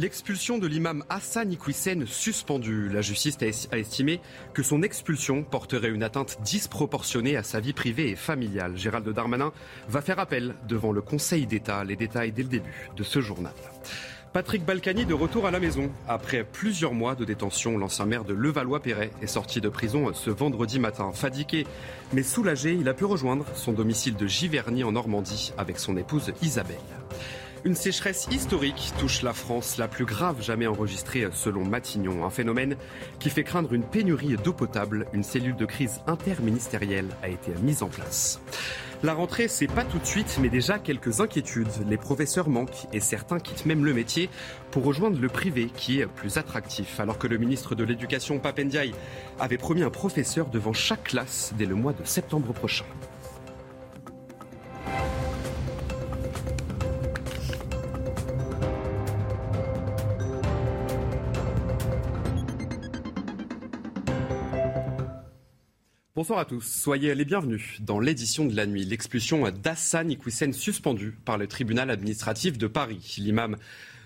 L'expulsion de l'imam Hassan Iqwisen suspendu. La justice a estimé que son expulsion porterait une atteinte disproportionnée à sa vie privée et familiale. Gérald Darmanin va faire appel devant le Conseil d'État. Les détails dès le début de ce journal. Patrick Balkany de retour à la maison. Après plusieurs mois de détention, l'ancien maire de Levallois-Perret est sorti de prison ce vendredi matin. Fadiqué mais soulagé, il a pu rejoindre son domicile de Giverny en Normandie avec son épouse Isabelle. Une sécheresse historique touche la France, la plus grave jamais enregistrée selon Matignon. Un phénomène qui fait craindre une pénurie d'eau potable. Une cellule de crise interministérielle a été mise en place. La rentrée, c'est pas tout de suite, mais déjà quelques inquiétudes. Les professeurs manquent et certains quittent même le métier pour rejoindre le privé qui est plus attractif. Alors que le ministre de l'Éducation, Papendiaï, avait promis un professeur devant chaque classe dès le mois de septembre prochain. Bonsoir à tous, soyez les bienvenus dans l'édition de la nuit. L'expulsion d'Hassan Iqwisen suspendue par le tribunal administratif de Paris. L'imam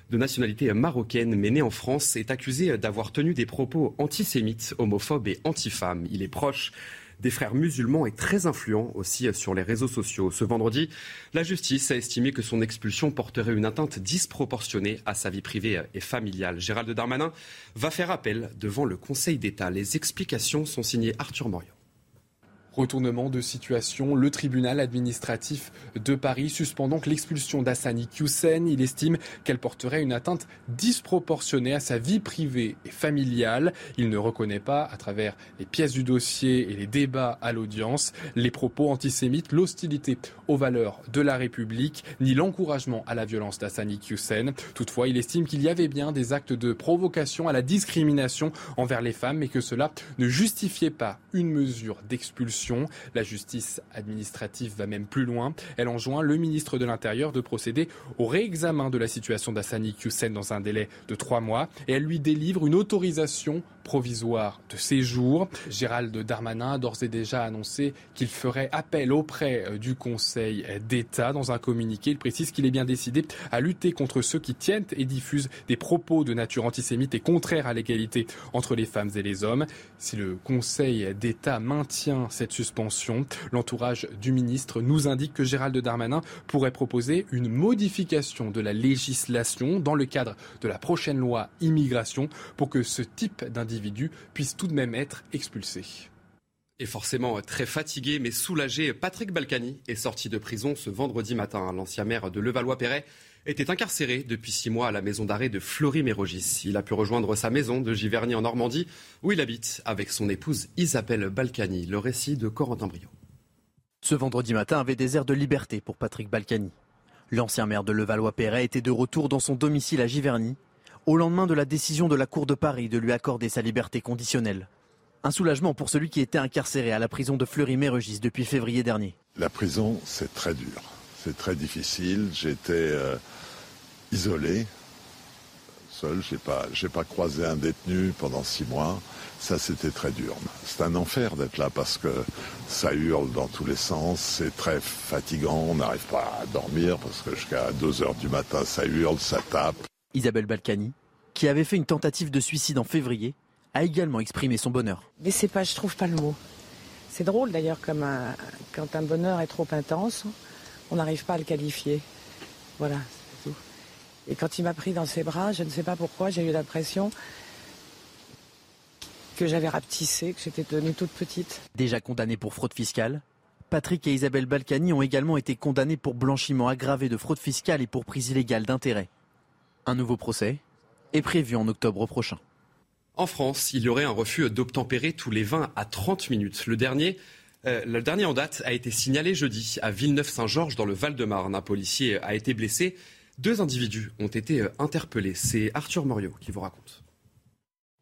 de nationalité marocaine mais né en France est accusé d'avoir tenu des propos antisémites, homophobes et antifemmes. Il est proche des frères musulmans et très influent aussi sur les réseaux sociaux. Ce vendredi, la justice a estimé que son expulsion porterait une atteinte disproportionnée à sa vie privée et familiale. Gérald Darmanin va faire appel devant le Conseil d'État. Les explications sont signées Arthur Morion. Retournement de situation, le tribunal administratif de Paris suspend donc l'expulsion d'Assani Hussein. Il estime qu'elle porterait une atteinte disproportionnée à sa vie privée et familiale. Il ne reconnaît pas, à travers les pièces du dossier et les débats à l'audience, les propos antisémites, l'hostilité aux valeurs de la République, ni l'encouragement à la violence d'Assani Hussein. Toutefois, il estime qu'il y avait bien des actes de provocation à la discrimination envers les femmes et que cela ne justifiait pas une mesure d'expulsion la justice administrative va même plus loin. Elle enjoint le ministre de l'Intérieur de procéder au réexamen de la situation d'Assani Hussein dans un délai de trois mois et elle lui délivre une autorisation provisoire de séjour. Gérald Darmanin a d'ores et déjà annoncé qu'il ferait appel auprès euh, du Conseil d'État. Dans un communiqué, il précise qu'il est bien décidé à lutter contre ceux qui tiennent et diffusent des propos de nature antisémite et contraire à l'égalité entre les femmes et les hommes. Si le Conseil d'État maintient cette suspension. L'entourage du ministre nous indique que Gérald Darmanin pourrait proposer une modification de la législation dans le cadre de la prochaine loi immigration pour que ce type d'individu puisse tout de même être expulsé. Et forcément très fatigué mais soulagé, Patrick Balkany est sorti de prison ce vendredi matin. L'ancien maire de Levallois-Perret était incarcéré depuis six mois à la maison d'arrêt de Fleury-Mérogis. Il a pu rejoindre sa maison de Giverny en Normandie, où il habite avec son épouse Isabelle Balkany. Le récit de Corentin Brio. Ce vendredi matin avait des airs de liberté pour Patrick Balkany. L'ancien maire de Levallois-Perret était de retour dans son domicile à Giverny, au lendemain de la décision de la Cour de Paris de lui accorder sa liberté conditionnelle. Un soulagement pour celui qui était incarcéré à la prison de Fleury-Mérogis depuis février dernier. La prison, c'est très dur. C'est très difficile. J'étais euh, isolé, seul. J'ai pas, pas croisé un détenu pendant six mois. Ça, c'était très dur. C'est un enfer d'être là parce que ça hurle dans tous les sens. C'est très fatigant. On n'arrive pas à dormir parce que jusqu'à 2 heures du matin, ça hurle, ça tape. Isabelle Balkany, qui avait fait une tentative de suicide en février, a également exprimé son bonheur. Mais c'est pas, je trouve pas le mot. C'est drôle d'ailleurs comme quand un bonheur est trop intense on n'arrive pas à le qualifier. Voilà, c'est tout. Et quand il m'a pris dans ses bras, je ne sais pas pourquoi, j'ai eu l'impression que j'avais rapetissé, que j'étais devenue toute petite. Déjà condamné pour fraude fiscale, Patrick et Isabelle Balkany ont également été condamnés pour blanchiment aggravé de fraude fiscale et pour prise illégale d'intérêt. Un nouveau procès est prévu en octobre prochain. En France, il y aurait un refus d'obtempérer tous les 20 à 30 minutes. Le dernier Euh, le dernier en date a été signalé jeudi à Villeneuve-Saint-Georges dans le Val-de-Marne. Un policier a été blessé. Deux individus ont été euh, interpellés. C'est Arthur Moriot qui vous raconte.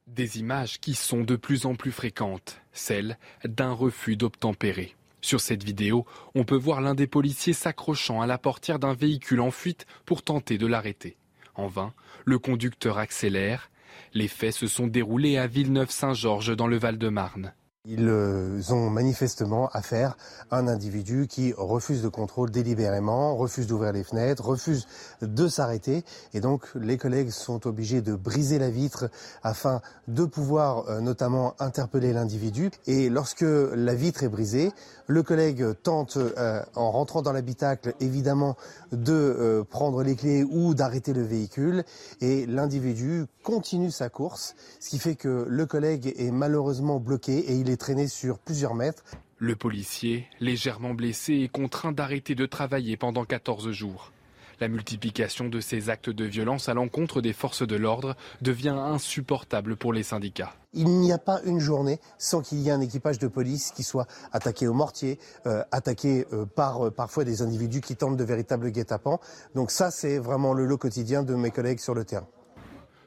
Des images qui sont de plus en plus fréquentes, celles d'un refus d'obtempérer. Sur cette vidéo, on peut voir l'un des policiers s'accrochant à la portière d'un véhicule en fuite pour tenter de l'arrêter. En vain, le conducteur accélère. Les faits se sont déroulés à Villeneuve-Saint-Georges dans le Val-de-Marne. Ils euh, ont manifestement affaire à un individu qui refuse de contrôle délibérément, refuse d'ouvrir les fenêtres, refuse de s'arrêter. Et donc les collègues sont obligés de briser la vitre afin de pouvoir euh, notamment interpeller l'individu. Et lorsque la vitre est brisée, le collègue tente, euh, en rentrant dans l'habitacle, évidemment, de prendre les clés ou d'arrêter le véhicule. Et l'individu continue sa course, ce qui fait que le collègue est malheureusement bloqué et il est traîné sur plusieurs mètres. Le policier, légèrement blessé, est contraint d'arrêter de travailler pendant 14 jours. La multiplication de ces actes de violence à l'encontre des forces de l'ordre devient insupportable pour les syndicats. Il n'y a pas une journée sans qu'il y ait un équipage de police qui soit attaqué au mortier, euh, attaqué euh, par euh, parfois des individus qui tentent de véritables guet-apens. Donc ça, c'est vraiment le lot quotidien de mes collègues sur le terrain.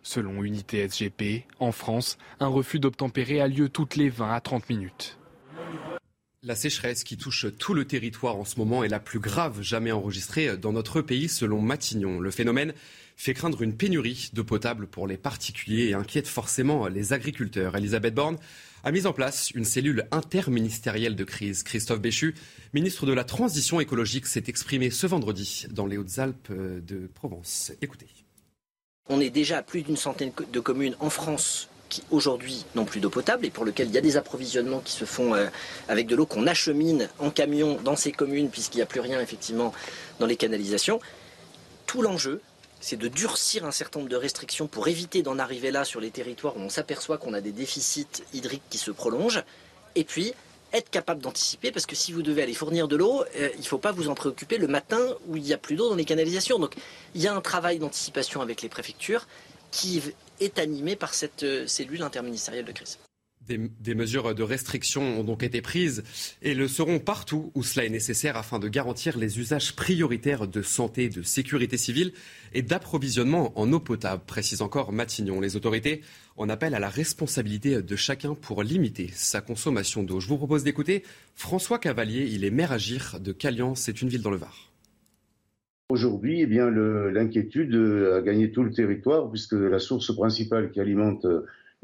Selon Unité SGP, en France, un refus d'obtempérer a lieu toutes les 20 à 30 minutes. La sécheresse qui touche tout le territoire en ce moment est la plus grave jamais enregistrée dans notre pays selon Matignon. Le phénomène fait craindre une pénurie d'eau potable pour les particuliers et inquiète forcément les agriculteurs. Elisabeth Borne a mis en place une cellule interministérielle de crise. Christophe Béchu, ministre de la Transition écologique, s'est exprimé ce vendredi dans les Hautes-Alpes de Provence. Écoutez. On est déjà à plus d'une centaine de communes en France qui aujourd'hui n'ont plus d'eau potable et pour lesquelles il y a des approvisionnements qui se font euh, avec de l'eau qu'on achemine en camion dans ces communes puisqu'il n'y a plus rien effectivement dans les canalisations. Tout l'enjeu, c'est de durcir un certain nombre de restrictions pour éviter d'en arriver là sur les territoires où on s'aperçoit qu'on a des déficits hydriques qui se prolongent. Et puis, être capable d'anticiper, parce que si vous devez aller fournir de l'eau, euh, il ne faut pas vous en préoccuper le matin où il n'y a plus d'eau dans les canalisations. Donc il y a un travail d'anticipation avec les préfectures qui est animé par cette euh, cellule interministérielle de crise. Des, mesures de restriction ont donc été prises et le seront partout où cela est nécessaire afin de garantir les usages prioritaires de santé, de sécurité civile et d'approvisionnement en eau potable, précise encore Matignon. Les autorités en appellent à la responsabilité de chacun pour limiter sa consommation d'eau. Je vous propose d'écouter François Cavalier, il est maire agir de Calian, c'est une ville dans le Var. Aujourd'hui, eh bien, l'inquiétude a gagné tout le territoire puisque la source principale qui alimente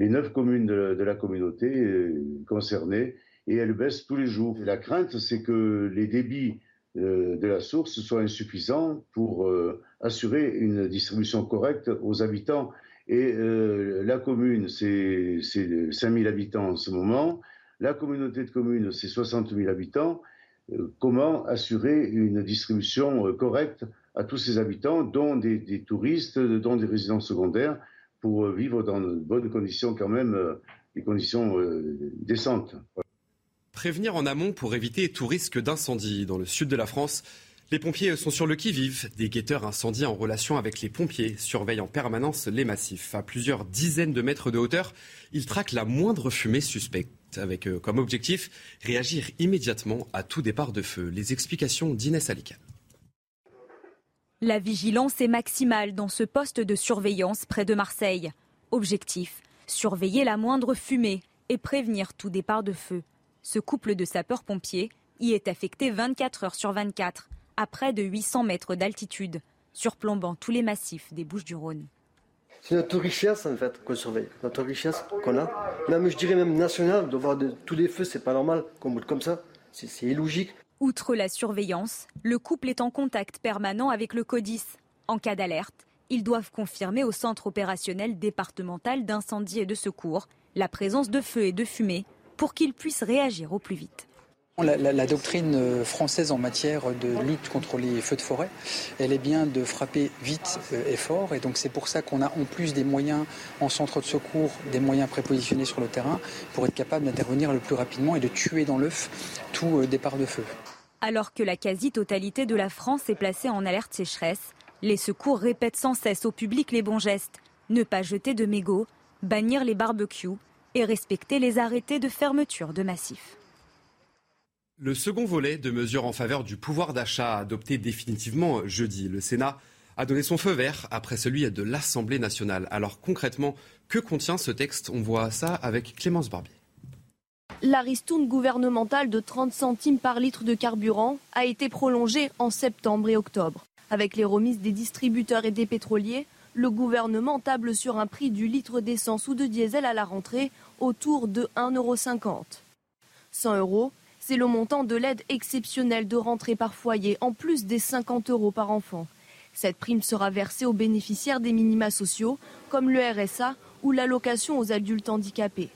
les neuf communes de, la communauté euh, concernées et elles baissent tous les jours. la crainte, c'est que les débits euh, de la source soient insuffisants pour euh, assurer une distribution correcte aux habitants. Et la commune, c'est 5000 habitants en ce moment. La communauté de communes, c'est 60 000 habitants. comment assurer une distribution correcte à tous ces habitants, dont des touristes, dont des résidents secondaires pour euh, vivre dans de bonnes conditions quand même, euh, des conditions euh, décentes. Prévenir en amont pour éviter tout risque d'incendie. Dans le sud de la France, les pompiers sont sur le qui-vive. Des guetteurs incendiés en relation avec les pompiers surveillent en permanence les massifs. À plusieurs dizaines de mètres de hauteur, ils traquent la moindre fumée suspecte, avec comme objectif réagir immédiatement à tout départ de feu. Les explications d'Inès Alican. La vigilance est maximale dans ce poste de surveillance près de Marseille. Objectif surveiller la moindre fumée et prévenir tout départ de feu. Ce couple de sapeurs-pompiers y est affecté 24 heures sur 24, à près de 800 mètres d'altitude, surplombant tous les massifs des Bouches-du-Rhône. C'est notre richesse en fait qu'on surveille, notre richesse qu'on a. Même je dirais même nationale, de voir tous les feux, c'est pas normal qu'on boule comme ça. C'est illogique. Outre la surveillance, le couple est en contact permanent avec le CODIS. En cas d'alerte, ils doivent confirmer au centre opérationnel départemental d'incendie et de secours la présence de feu et de fumée pour qu'ils puissent réagir au plus vite. La, doctrine euh, française en matière de lutte contre les feux de forêt, elle est bien de frapper vite euh, et fort. Et donc c'est pour ça qu'on a en plus des moyens en centre de secours, des moyens prépositionnés sur le terrain pour être capable d'intervenir le plus rapidement et de tuer dans l'œuf tout euh, départ de feu. Alors que la quasi-totalité de la France est placée en alerte sécheresse, les secours répètent sans cesse au public les bons gestes. Ne pas jeter de mégots, bannir les barbecues et respecter les arrêtés de fermeture de massifs. Le second volet de mesures en faveur du pouvoir d'achat adopté définitivement jeudi. Le Sénat a donné son feu vert après celui de l'Assemblée nationale. Alors concrètement, que contient ce texte? On voit ça avec Clémence Barbier. La ristourne gouvernementale de 30 centimes par litre de carburant a été prolongée en septembre et octobre. Avec les remises des distributeurs et des pétroliers, le gouvernement table sur un prix du litre d'essence ou de diesel à la rentrée autour de 1,50 €. 100 euros, c'est le montant de l'aide exceptionnelle de rentrée par foyer, en plus des 50 euros par enfant. Cette prime sera versée aux bénéficiaires des minima sociaux, comme le RSA ou l'allocation aux adultes handicapés.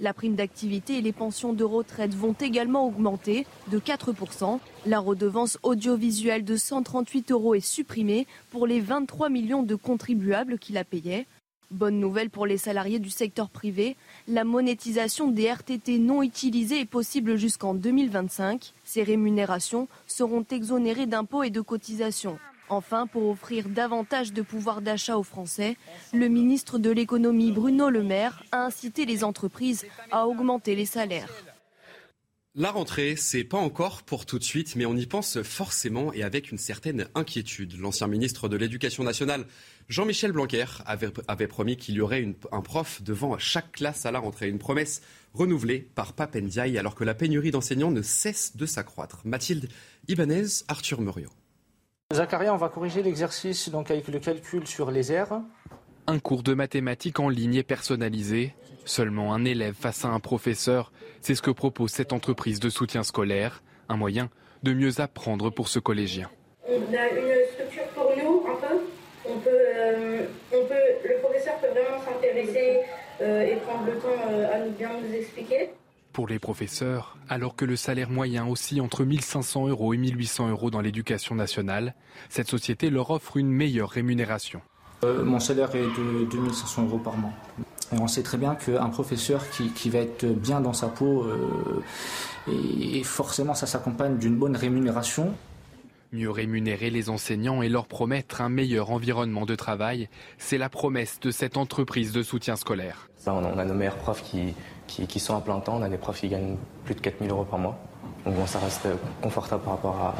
La prime d'activité et les pensions de retraite vont également augmenter de 4%. La redevance audiovisuelle de 138 euros est supprimée pour les 23 millions de contribuables qui la payaient. Bonne nouvelle pour les salariés du secteur privé, la monétisation des RTT non utilisés est possible jusqu'en 2025. Ces rémunérations seront exonérées d'impôts et de cotisations. Enfin, pour offrir davantage de pouvoir d'achat aux Français, le ministre de l'économie Bruno Le Maire a incité les entreprises à augmenter les salaires. La rentrée, c'est pas encore pour tout de suite, mais on y pense forcément et avec une certaine inquiétude. L'ancien ministre de l'Éducation nationale, Jean-Michel Blanquer, avait, promis qu'il y aurait un prof devant chaque classe à la rentrée. Une promesse renouvelée par Papendiaï alors que la pénurie d'enseignants ne cesse de s'accroître. Mathilde Ibanez, Arthur Muriot. Zacharia, on va corriger l'exercice donc avec le calcul sur les aires. Un cours de mathématiques en ligne et personnalisé. Seulement un élève face à un professeur. C'est ce que propose cette entreprise de soutien scolaire. Un moyen de mieux apprendre pour ce collégien. On a une structure pour nous, un peu. On peut, euh, on peut, le professeur peut vraiment s'intéresser euh, et prendre le temps euh, à nous bien nous expliquer pour les professeurs, alors que le salaire moyen oscille entre 1500 euros et 1800 euros dans l'éducation nationale, cette société leur offre une meilleure rémunération. Euh, mon salaire est de 2500 euros par mois. Et on sait très bien qu'un professeur qui, va être bien dans sa peau, euh, et forcément ça s'accompagne d'une bonne rémunération. Mieux rémunérer les enseignants et leur promettre un meilleur environnement de travail, c'est la promesse de cette entreprise de soutien scolaire. on a nos meilleurs profs qui, sont à plein temps. On a des profs qui gagnent plus de 4000 euros par mois. Donc bon, ça reste confortable par rapport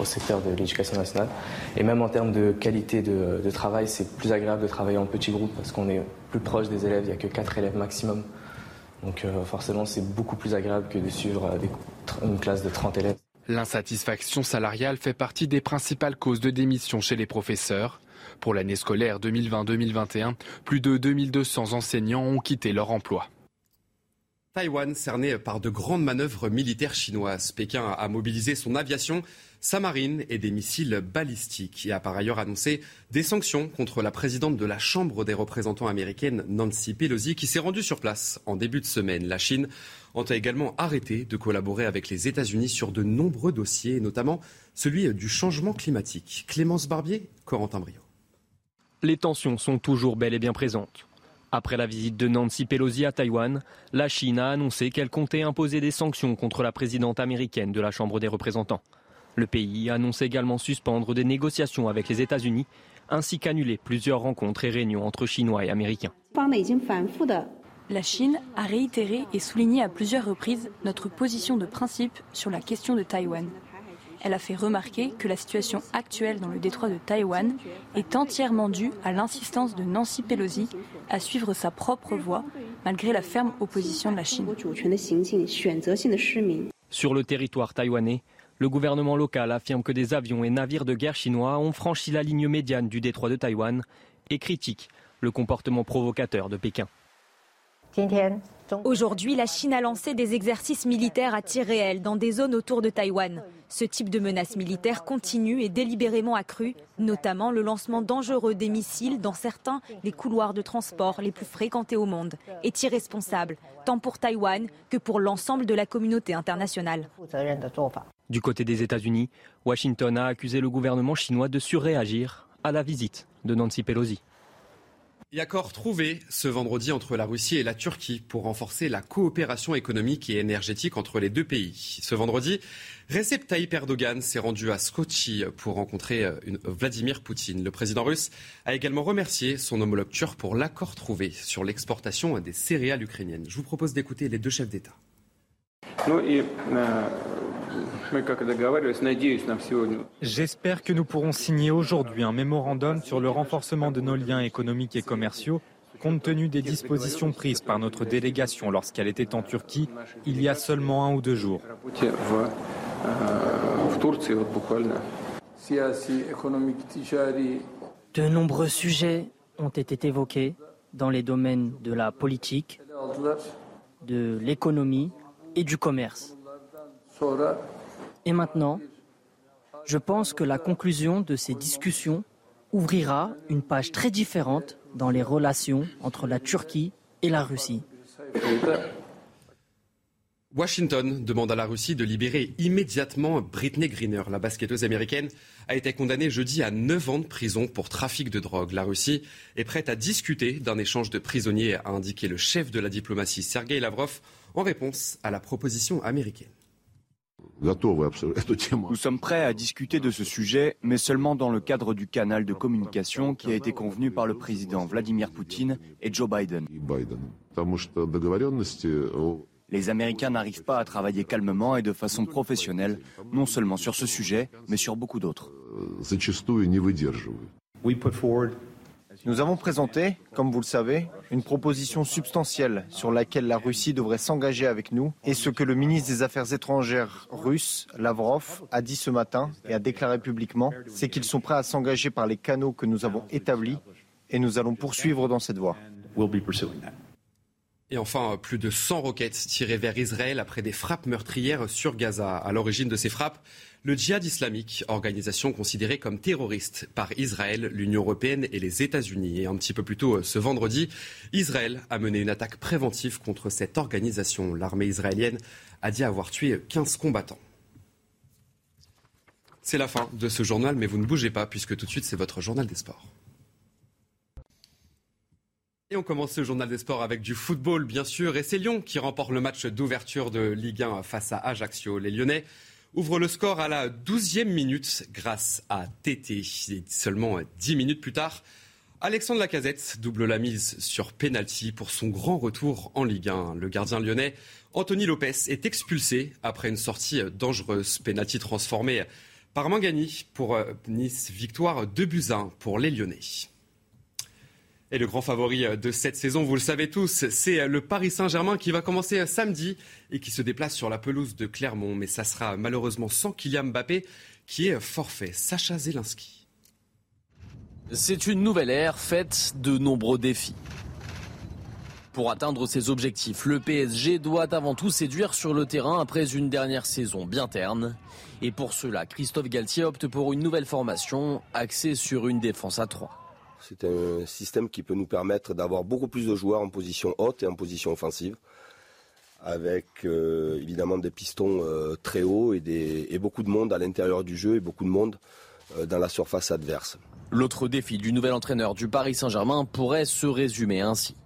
au secteur de l'éducation nationale. Et même en termes de qualité de, travail, c'est plus agréable de travailler en petit groupe parce qu'on est plus proche des élèves. Il n'y a que 4 élèves maximum. Donc euh, forcément, c'est beaucoup plus agréable que de suivre une classe de 30 élèves. L'insatisfaction salariale fait partie des principales causes de démission chez les professeurs. Pour l'année scolaire 2020-2021, plus de 2200 enseignants ont quitté leur emploi. Taïwan cerné par de grandes manœuvres militaires chinoises. Pékin a mobilisé son aviation, sa marine et des missiles balistiques et a par ailleurs annoncé des sanctions contre la présidente de la Chambre des représentants américaine, Nancy Pelosi, qui s'est rendue sur place en début de semaine. La Chine a également arrêté de collaborer avec les États-Unis sur de nombreux dossiers, notamment celui du changement climatique. Clémence Barbier, Corentin Brio. Les tensions sont toujours bel et bien présentes. Après la visite de Nancy Pelosi à Taïwan, la Chine a annoncé qu'elle comptait imposer des sanctions contre la présidente américaine de la Chambre des représentants. Le pays annonce également suspendre des négociations avec les États-Unis, ainsi qu'annuler plusieurs rencontres et réunions entre Chinois et Américains. La Chine a réitéré et souligné à plusieurs reprises notre position de principe sur la question de Taïwan. Elle a fait remarquer que la situation actuelle dans le détroit de Taïwan est entièrement due à l'insistance de Nancy Pelosi à suivre sa propre voie malgré la ferme opposition de la Chine. Sur le territoire taïwanais, le gouvernement local affirme que des avions et navires de guerre chinois ont franchi la ligne médiane du détroit de Taïwan et critique le comportement provocateur de Pékin. Aujourd'hui, la Chine a lancé des exercices militaires à tir réel dans des zones autour de Taïwan. Ce type de menace militaire continue et délibérément accrue, notamment le lancement dangereux des missiles dans certains des couloirs de transport les plus fréquentés au monde, est irresponsable, tant pour Taïwan que pour l'ensemble de la communauté internationale. Du côté des États-Unis, Washington a accusé le gouvernement chinois de surréagir à la visite de Nancy Pelosi. Et accord trouvé ce vendredi entre la Russie et la Turquie pour renforcer la coopération économique et énergétique entre les deux pays. Ce vendredi, Recep Tayyip Erdogan s'est rendu à Sochi pour rencontrer euh, Vladimir Poutine. Le président russe a également remercié son homologue turc pour l'accord trouvé sur l'exportation des céréales ukrainiennes. Je vous propose d'écouter les deux chefs d'État. J'espère que nous pourrons signer aujourd'hui un mémorandum sur le renforcement de nos liens économiques et commerciaux compte tenu des dispositions prises par notre délégation lorsqu'elle était en Turquie il y a seulement un ou deux jours. De nombreux sujets ont été évoqués dans les domaines de la politique, de l'économie et du commerce. Et maintenant, je pense que la conclusion de ces discussions ouvrira une page très différente dans les relations entre la Turquie et la Russie. Washington demande à la Russie de libérer immédiatement Britney Greener. La basketteuse américaine a été condamnée jeudi à 9 ans de prison pour trafic de drogue. La Russie est prête à discuter d'un échange de prisonniers, a indiqué le chef de la diplomatie Sergei Lavrov en réponse à la proposition américaine. Nous sommes prêts à discuter de ce sujet, mais seulement dans le cadre du canal de communication qui a été convenu par le président Vladimir Poutine et Joe Biden. Les Américains n'arrivent pas à travailler calmement et de façon professionnelle, non seulement sur ce sujet, mais sur beaucoup d'autres. Nous avons présenté, comme vous le savez, une proposition substantielle sur laquelle la Russie devrait s'engager avec nous et ce que le ministre des Affaires étrangères russe, Lavrov, a dit ce matin et a déclaré publiquement, c'est qu'ils sont prêts à s'engager par les canaux que nous avons établis et nous allons poursuivre dans cette voie. Et enfin, plus de 100 roquettes tirées vers Israël après des frappes meurtrières sur Gaza. À l'origine de ces frappes, le djihad islamique, organisation considérée comme terroriste par Israël, l'Union européenne et les États-Unis. Et un petit peu plus tôt ce vendredi, Israël a mené une attaque préventive contre cette organisation. L'armée israélienne a dit avoir tué 15 combattants. C'est la fin de ce journal, mais vous ne bougez pas puisque tout de suite c'est votre journal des sports. Et on commence ce journal des sports avec du football, bien sûr. Et c'est Lyon qui remporte le match d'ouverture de Ligue 1 face à Ajaccio. Les Lyonnais ouvrent le score à la 12e minute grâce à Tété. seulement 10 minutes plus tard, Alexandre Lacazette double la mise sur penalty pour son grand retour en Ligue 1. Le gardien lyonnais Anthony Lopez est expulsé après une sortie dangereuse. Penalty transformé par Mangani pour Nice. Victoire de buts pour les Lyonnais. Et le grand favori de cette saison, vous le savez tous, c'est le Paris Saint-Germain qui va commencer samedi et qui se déplace sur la pelouse de Clermont. Mais ça sera malheureusement sans Kylian Mbappé qui est forfait. Sacha Zelinski. C'est une nouvelle ère faite de nombreux défis. Pour atteindre ses objectifs, le PSG doit avant tout séduire sur le terrain après une dernière saison bien terne. Et pour cela, Christophe Galtier opte pour une nouvelle formation axée sur une défense à 3. C'est un système qui peut nous permettre d'avoir beaucoup plus de joueurs en position haute et en position offensive, avec euh, évidemment des pistons euh, très hauts et, des, et, beaucoup de monde à l'intérieur du jeu et beaucoup de monde euh, dans la surface adverse. L'autre défi du nouvel entraîneur du Paris Saint-Germain pourrait se résumer ainsi.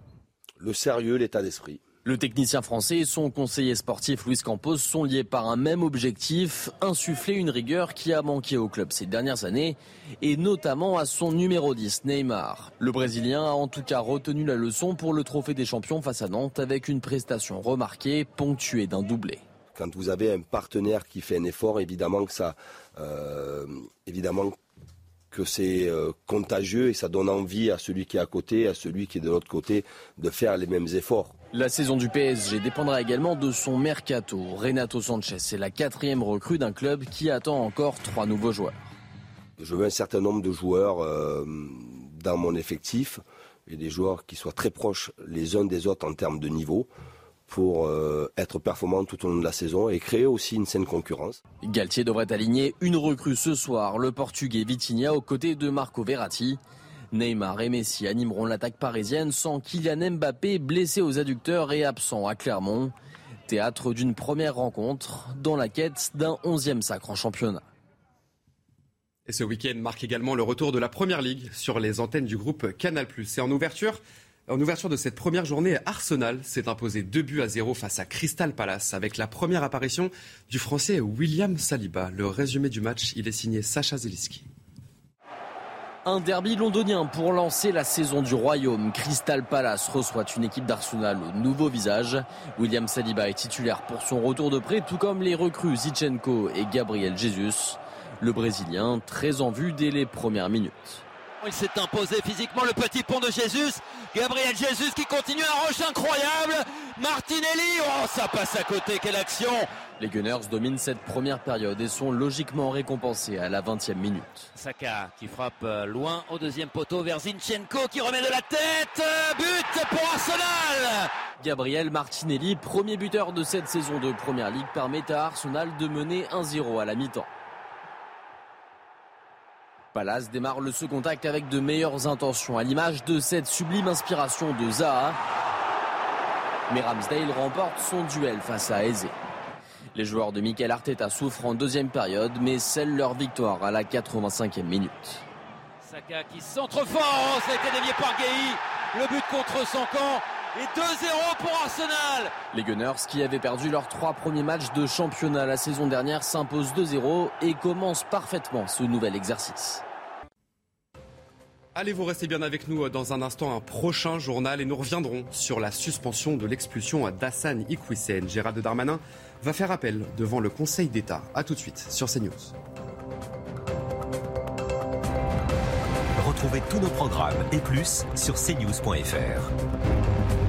Le sérieux, l'état d'esprit. Le technicien français et son conseiller sportif Luis Campos sont liés par un même objectif, insuffler une rigueur qui a manqué au club ces dernières années, et notamment à son numéro 10, Neymar. Le Brésilien a en tout cas retenu la leçon pour le trophée des champions face à Nantes avec une prestation remarquée, ponctuée d'un doublé. Quand vous avez un partenaire qui fait un effort, évidemment que ça, euh, que c'est euh, contagieux et ça donne envie à celui qui est à côté, à celui qui est de l'autre côté, de faire les mêmes efforts. La saison du PSG dépendra également de son mercato. Renato Sanchez est la quatrième recrue d'un club qui attend encore trois nouveaux joueurs. Je veux un certain nombre de joueurs euh, dans mon effectif et des joueurs qui soient très proches les uns des autres en termes de niveau pour euh, être performants tout au long de la saison et créer aussi une saine concurrence. Galtier devrait aligner une recrue ce soir, le portugais Vitinha aux côtés de Marco Verratti. Neymar et Messi animeront l'attaque parisienne sans Kylian Mbappé blessé aux adducteurs et absent à Clermont. Théâtre d'une première rencontre dans la quête d'un onzième sacre en championnat. Et ce week-end marque également le retour de la Première Ligue sur les antennes du groupe Canal+. Et en ouverture, en ouverture de cette première journée, Arsenal s'est imposé 2 buts à 0 face à Crystal Palace avec la première apparition du Français William Saliba. Le résumé du match, il est signé Sacha Zeliski. Un derby londonien pour lancer la saison du royaume. Crystal Palace reçoit une équipe d'Arsenal au nouveau visage. William Saliba est titulaire pour son retour de prêt, tout comme les recrues Zichenko et Gabriel Jesus. Le Brésilien, très en vue dès les premières minutes. Il s'est imposé physiquement le petit pont de Jésus. Gabriel Jésus qui continue un rush incroyable. Martinelli, oh ça passe à côté, quelle action Les Gunners dominent cette première période et sont logiquement récompensés à la 20e minute. Saka qui frappe euh, loin au deuxième poteau vers Zinchenko qui remet de la tête. But pour Arsenal Gabriel Martinelli, premier buteur de cette saison de Première Ligue, permet à Arsenal de mener 1-0 à la mi-temps. Palace démarre le second acte avec de meilleures intentions, à l'image de cette sublime inspiration de Zaha. Mais Ramsdale remporte son duel face à Eze. Les joueurs de Mikel Arteta souffrent en deuxième période, mais scellent leur victoire à la 85e minute. Saka qui centre fort, a été dévié par Gay. Le but contre son et 2-0 pour Arsenal. Les Gunners, qui avaient perdu leurs trois premiers matchs de championnat la saison dernière, s'imposent 2-0 et commencent parfaitement ce nouvel exercice. Allez, vous restez bien avec nous dans un instant, un prochain journal et nous reviendrons sur la suspension de l'expulsion d'Hassan Iquissen. Gérald Darmanin va faire appel devant le Conseil d'État. A tout de suite sur CNews. Retrouvez tous nos programmes et plus sur cnews.fr.